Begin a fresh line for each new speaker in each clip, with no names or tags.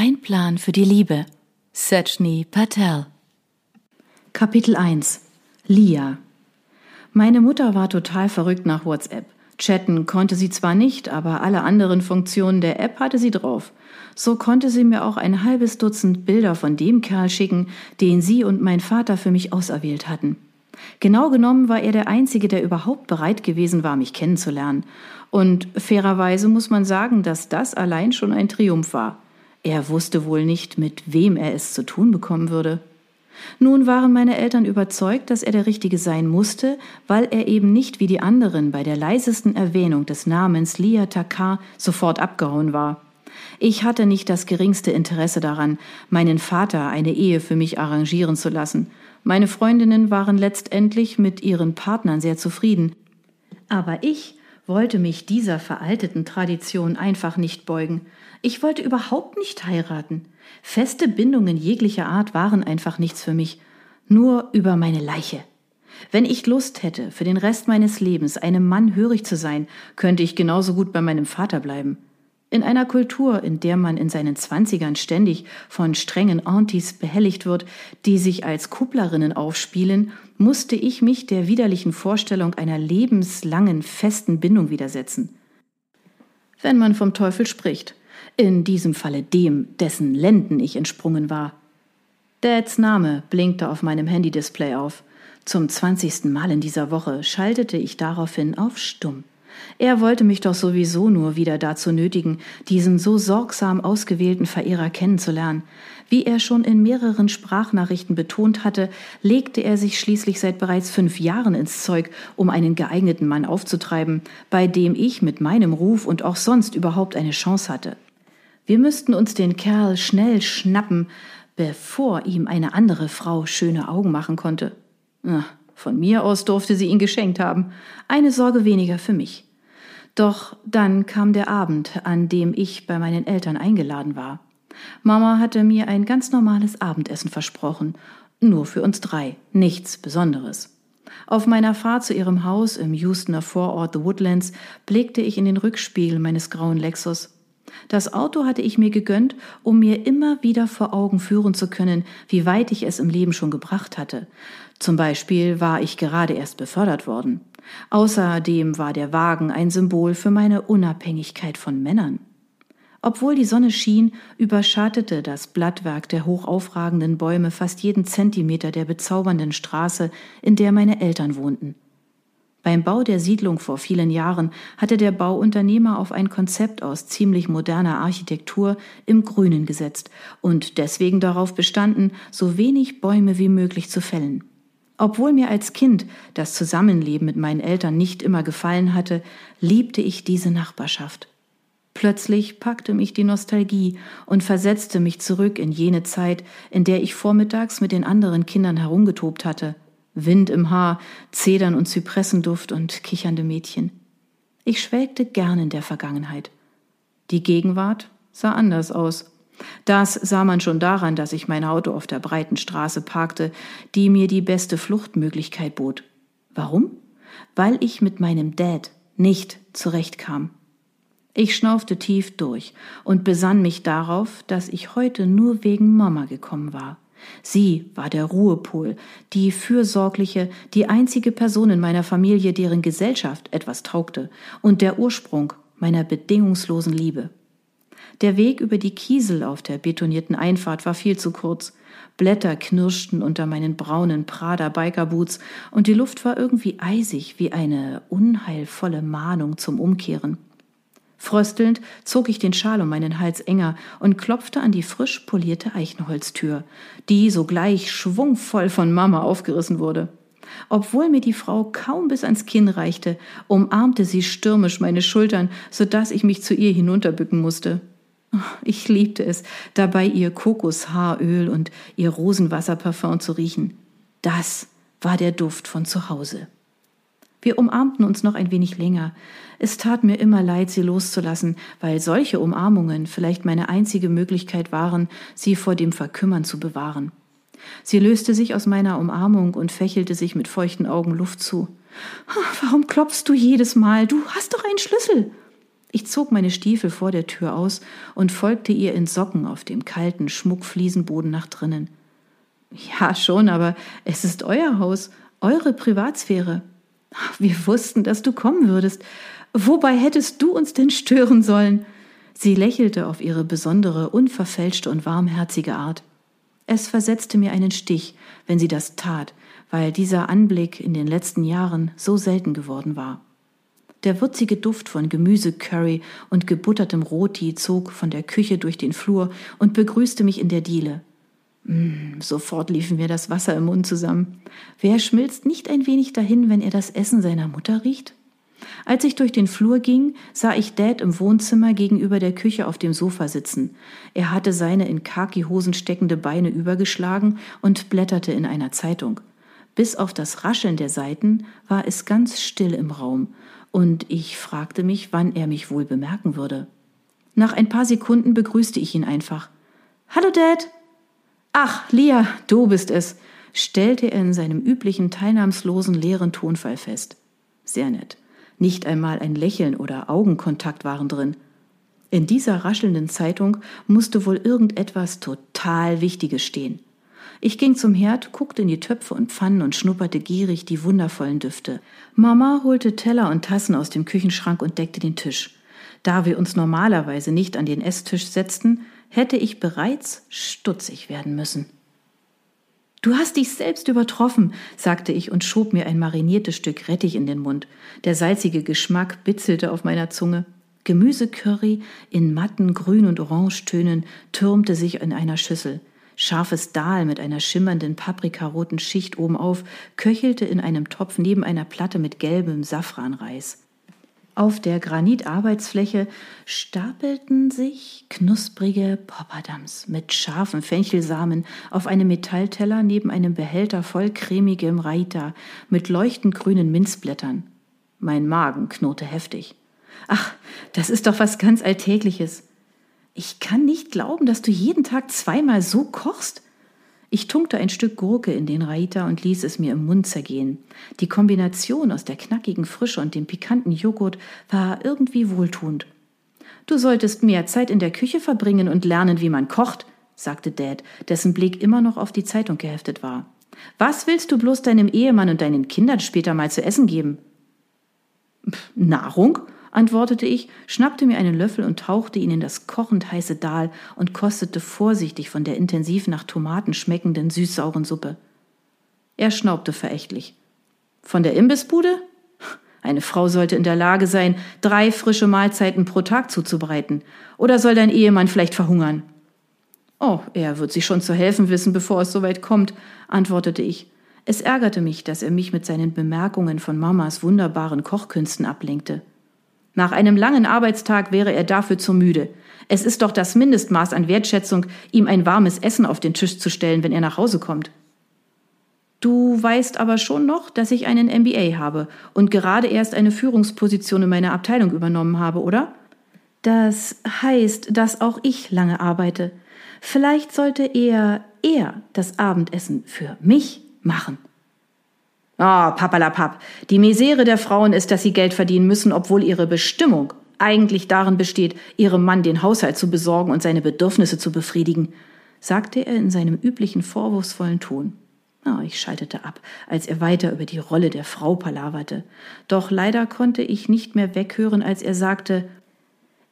Zeitplan für die Liebe. Sachni Patel.
Kapitel 1 Lia Meine Mutter war total verrückt nach WhatsApp. Chatten konnte sie zwar nicht, aber alle anderen Funktionen der App hatte sie drauf. So konnte sie mir auch ein halbes Dutzend Bilder von dem Kerl schicken, den sie und mein Vater für mich auserwählt hatten. Genau genommen war er der Einzige, der überhaupt bereit gewesen war, mich kennenzulernen. Und fairerweise muss man sagen, dass das allein schon ein Triumph war. Er wusste wohl nicht, mit wem er es zu tun bekommen würde. Nun waren meine Eltern überzeugt, dass er der Richtige sein musste, weil er eben nicht wie die anderen bei der leisesten Erwähnung des Namens Lia Takar sofort abgehauen war. Ich hatte nicht das geringste Interesse daran, meinen Vater eine Ehe für mich arrangieren zu lassen. Meine Freundinnen waren letztendlich mit ihren Partnern sehr zufrieden. Aber ich wollte mich dieser veralteten Tradition einfach nicht beugen. Ich wollte überhaupt nicht heiraten. Feste Bindungen jeglicher Art waren einfach nichts für mich. Nur über meine Leiche. Wenn ich Lust hätte, für den Rest meines Lebens einem Mann hörig zu sein, könnte ich genauso gut bei meinem Vater bleiben. In einer Kultur, in der man in seinen Zwanzigern ständig von strengen Aunties behelligt wird, die sich als Kupplerinnen aufspielen, musste ich mich der widerlichen Vorstellung einer lebenslangen festen Bindung widersetzen. Wenn man vom Teufel spricht, in diesem Falle dem, dessen Lenden ich entsprungen war. Dads Name blinkte auf meinem Handy-Display auf. Zum zwanzigsten Mal in dieser Woche schaltete ich daraufhin auf Stumm. Er wollte mich doch sowieso nur wieder dazu nötigen, diesen so sorgsam ausgewählten Verehrer kennenzulernen. Wie er schon in mehreren Sprachnachrichten betont hatte, legte er sich schließlich seit bereits fünf Jahren ins Zeug, um einen geeigneten Mann aufzutreiben, bei dem ich mit meinem Ruf und auch sonst überhaupt eine Chance hatte. Wir müssten uns den Kerl schnell schnappen, bevor ihm eine andere Frau schöne Augen machen konnte. Von mir aus durfte sie ihn geschenkt haben. Eine Sorge weniger für mich. Doch dann kam der Abend, an dem ich bei meinen Eltern eingeladen war. Mama hatte mir ein ganz normales Abendessen versprochen, nur für uns drei, nichts Besonderes. Auf meiner Fahrt zu ihrem Haus im Houstoner Vorort The Woodlands blickte ich in den Rückspiegel meines grauen Lexus. Das Auto hatte ich mir gegönnt, um mir immer wieder vor Augen führen zu können, wie weit ich es im Leben schon gebracht hatte. Zum Beispiel war ich gerade erst befördert worden. Außerdem war der Wagen ein Symbol für meine Unabhängigkeit von Männern. Obwohl die Sonne schien, überschattete das Blattwerk der hochaufragenden Bäume fast jeden Zentimeter der bezaubernden Straße, in der meine Eltern wohnten. Beim Bau der Siedlung vor vielen Jahren hatte der Bauunternehmer auf ein Konzept aus ziemlich moderner Architektur im Grünen gesetzt und deswegen darauf bestanden, so wenig Bäume wie möglich zu fällen. Obwohl mir als Kind das Zusammenleben mit meinen Eltern nicht immer gefallen hatte, liebte ich diese Nachbarschaft. Plötzlich packte mich die Nostalgie und versetzte mich zurück in jene Zeit, in der ich vormittags mit den anderen Kindern herumgetobt hatte. Wind im Haar, Zedern und Zypressenduft und kichernde Mädchen. Ich schwelgte gern in der Vergangenheit. Die Gegenwart sah anders aus. Das sah man schon daran, dass ich mein Auto auf der breiten Straße parkte, die mir die beste Fluchtmöglichkeit bot. Warum? Weil ich mit meinem Dad nicht zurechtkam. Ich schnaufte tief durch und besann mich darauf, dass ich heute nur wegen Mama gekommen war. Sie war der Ruhepol, die fürsorgliche, die einzige Person in meiner Familie, deren Gesellschaft etwas taugte, und der Ursprung meiner bedingungslosen Liebe. Der Weg über die Kiesel auf der betonierten Einfahrt war viel zu kurz. Blätter knirschten unter meinen braunen Prada Bikerboots und die Luft war irgendwie eisig wie eine unheilvolle Mahnung zum Umkehren. Fröstelnd zog ich den Schal um meinen Hals enger und klopfte an die frisch polierte Eichenholztür, die sogleich schwungvoll von Mama aufgerissen wurde. Obwohl mir die Frau kaum bis ans Kinn reichte, umarmte sie stürmisch meine Schultern, so dass ich mich zu ihr hinunterbücken musste. Ich liebte es, dabei ihr Kokoshaaröl und ihr Rosenwasserparfum zu riechen. Das war der Duft von zu Hause. Wir umarmten uns noch ein wenig länger. Es tat mir immer leid, sie loszulassen, weil solche Umarmungen vielleicht meine einzige Möglichkeit waren, sie vor dem Verkümmern zu bewahren. Sie löste sich aus meiner Umarmung und fächelte sich mit feuchten Augen Luft zu. Warum klopfst du jedes Mal? Du hast doch einen Schlüssel. Ich zog meine Stiefel vor der Tür aus und folgte ihr in Socken auf dem kalten Schmuckfliesenboden nach drinnen. Ja, schon, aber es ist euer Haus, eure Privatsphäre. Wir wussten, dass du kommen würdest. Wobei hättest du uns denn stören sollen? Sie lächelte auf ihre besondere, unverfälschte und warmherzige Art. Es versetzte mir einen Stich, wenn sie das tat, weil dieser Anblick in den letzten Jahren so selten geworden war. Der würzige Duft von Gemüsecurry und gebuttertem Roti zog von der Küche durch den Flur und begrüßte mich in der Diele. Mm, sofort liefen mir das Wasser im Mund zusammen. Wer schmilzt nicht ein wenig dahin, wenn er das Essen seiner Mutter riecht? Als ich durch den Flur ging, sah ich Dad im Wohnzimmer gegenüber der Küche auf dem Sofa sitzen. Er hatte seine in Khaki-Hosen steckende Beine übergeschlagen und blätterte in einer Zeitung. Bis auf das Rascheln der Seiten war es ganz still im Raum, und ich fragte mich, wann er mich wohl bemerken würde. Nach ein paar Sekunden begrüßte ich ihn einfach. Hallo, Dad! Ach, Lia, du bist es, stellte er in seinem üblichen teilnahmslosen leeren Tonfall fest. Sehr nett. Nicht einmal ein Lächeln oder Augenkontakt waren drin. In dieser raschelnden Zeitung musste wohl irgendetwas total Wichtiges stehen. Ich ging zum Herd, guckte in die Töpfe und Pfannen und schnupperte gierig die wundervollen Düfte. Mama holte Teller und Tassen aus dem Küchenschrank und deckte den Tisch. Da wir uns normalerweise nicht an den Esstisch setzten, hätte ich bereits stutzig werden müssen. Du hast dich selbst übertroffen, sagte ich und schob mir ein mariniertes Stück Rettich in den Mund. Der salzige Geschmack bitzelte auf meiner Zunge. Gemüsecurry in matten Grün- und Orangetönen türmte sich in einer Schüssel. Scharfes Dahl mit einer schimmernden paprikaroten Schicht obenauf köchelte in einem Topf neben einer Platte mit gelbem Safranreis. Auf der Granitarbeitsfläche stapelten sich knusprige Popperdams mit scharfen Fenchelsamen auf einem Metallteller neben einem Behälter voll cremigem Raita mit leuchtend grünen Minzblättern. Mein Magen knurrte heftig. Ach, das ist doch was ganz Alltägliches. Ich kann nicht glauben, dass du jeden Tag zweimal so kochst. Ich tunkte ein Stück Gurke in den Raita und ließ es mir im Mund zergehen. Die Kombination aus der knackigen Frische und dem pikanten Joghurt war irgendwie wohltuend. Du solltest mehr Zeit in der Küche verbringen und lernen, wie man kocht, sagte Dad, dessen Blick immer noch auf die Zeitung geheftet war. Was willst du bloß deinem Ehemann und deinen Kindern später mal zu essen geben? Nahrung? Antwortete ich, schnappte mir einen Löffel und tauchte ihn in das kochend heiße Dahl und kostete vorsichtig von der intensiv nach Tomaten schmeckenden süßsauren Suppe. Er schnaubte verächtlich. Von der Imbissbude? Eine Frau sollte in der Lage sein, drei frische Mahlzeiten pro Tag zuzubereiten. Oder soll dein Ehemann vielleicht verhungern? Oh, er wird sich schon zu helfen wissen, bevor es soweit kommt, antwortete ich. Es ärgerte mich, dass er mich mit seinen Bemerkungen von Mamas wunderbaren Kochkünsten ablenkte. Nach einem langen Arbeitstag wäre er dafür zu müde. Es ist doch das Mindestmaß an Wertschätzung, ihm ein warmes Essen auf den Tisch zu stellen, wenn er nach Hause kommt. Du weißt aber schon noch, dass ich einen MBA habe und gerade erst eine Führungsposition in meiner Abteilung übernommen habe, oder? Das heißt, dass auch ich lange arbeite. Vielleicht sollte eher er das Abendessen für mich machen. Oh, papalapap. Die Misere der Frauen ist, dass sie Geld verdienen müssen, obwohl ihre Bestimmung eigentlich darin besteht, ihrem Mann den Haushalt zu besorgen und seine Bedürfnisse zu befriedigen, sagte er in seinem üblichen vorwurfsvollen Ton. Oh, ich schaltete ab, als er weiter über die Rolle der Frau palaverte. Doch leider konnte ich nicht mehr weghören, als er sagte,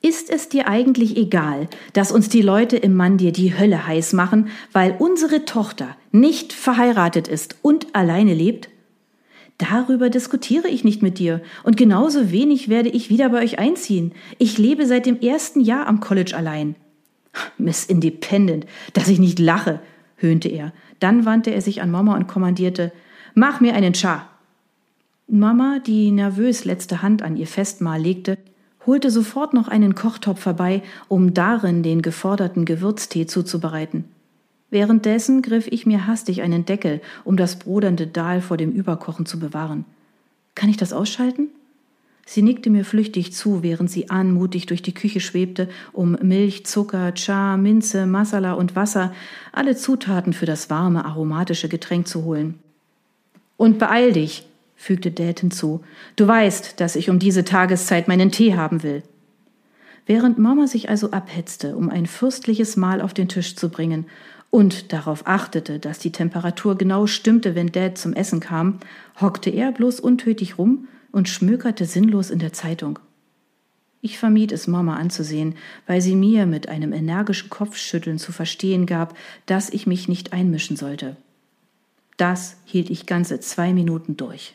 ist es dir eigentlich egal, dass uns die Leute im Mann dir die Hölle heiß machen, weil unsere Tochter nicht verheiratet ist und alleine lebt? Darüber diskutiere ich nicht mit dir. Und genauso wenig werde ich wieder bei euch einziehen. Ich lebe seit dem ersten Jahr am College allein. Miss Independent, dass ich nicht lache, höhnte er. Dann wandte er sich an Mama und kommandierte, mach mir einen Cha. Mama, die nervös letzte Hand an ihr Festmahl legte, holte sofort noch einen Kochtopf herbei, um darin den geforderten Gewürztee zuzubereiten. Währenddessen griff ich mir hastig einen Deckel, um das brodernde Dahl vor dem Überkochen zu bewahren. Kann ich das ausschalten? Sie nickte mir flüchtig zu, während sie anmutig durch die Küche schwebte, um Milch, Zucker, Cha, Minze, Masala und Wasser, alle Zutaten für das warme, aromatische Getränk zu holen. Und beeil dich, fügte Dad hinzu. Du weißt, dass ich um diese Tageszeit meinen Tee haben will. Während Mama sich also abhetzte, um ein fürstliches Mahl auf den Tisch zu bringen und darauf achtete, dass die Temperatur genau stimmte, wenn Dad zum Essen kam, hockte er bloß untötig rum und schmökerte sinnlos in der Zeitung. Ich vermied es Mama anzusehen, weil sie mir mit einem energischen Kopfschütteln zu verstehen gab, dass ich mich nicht einmischen sollte. Das hielt ich ganze zwei Minuten durch.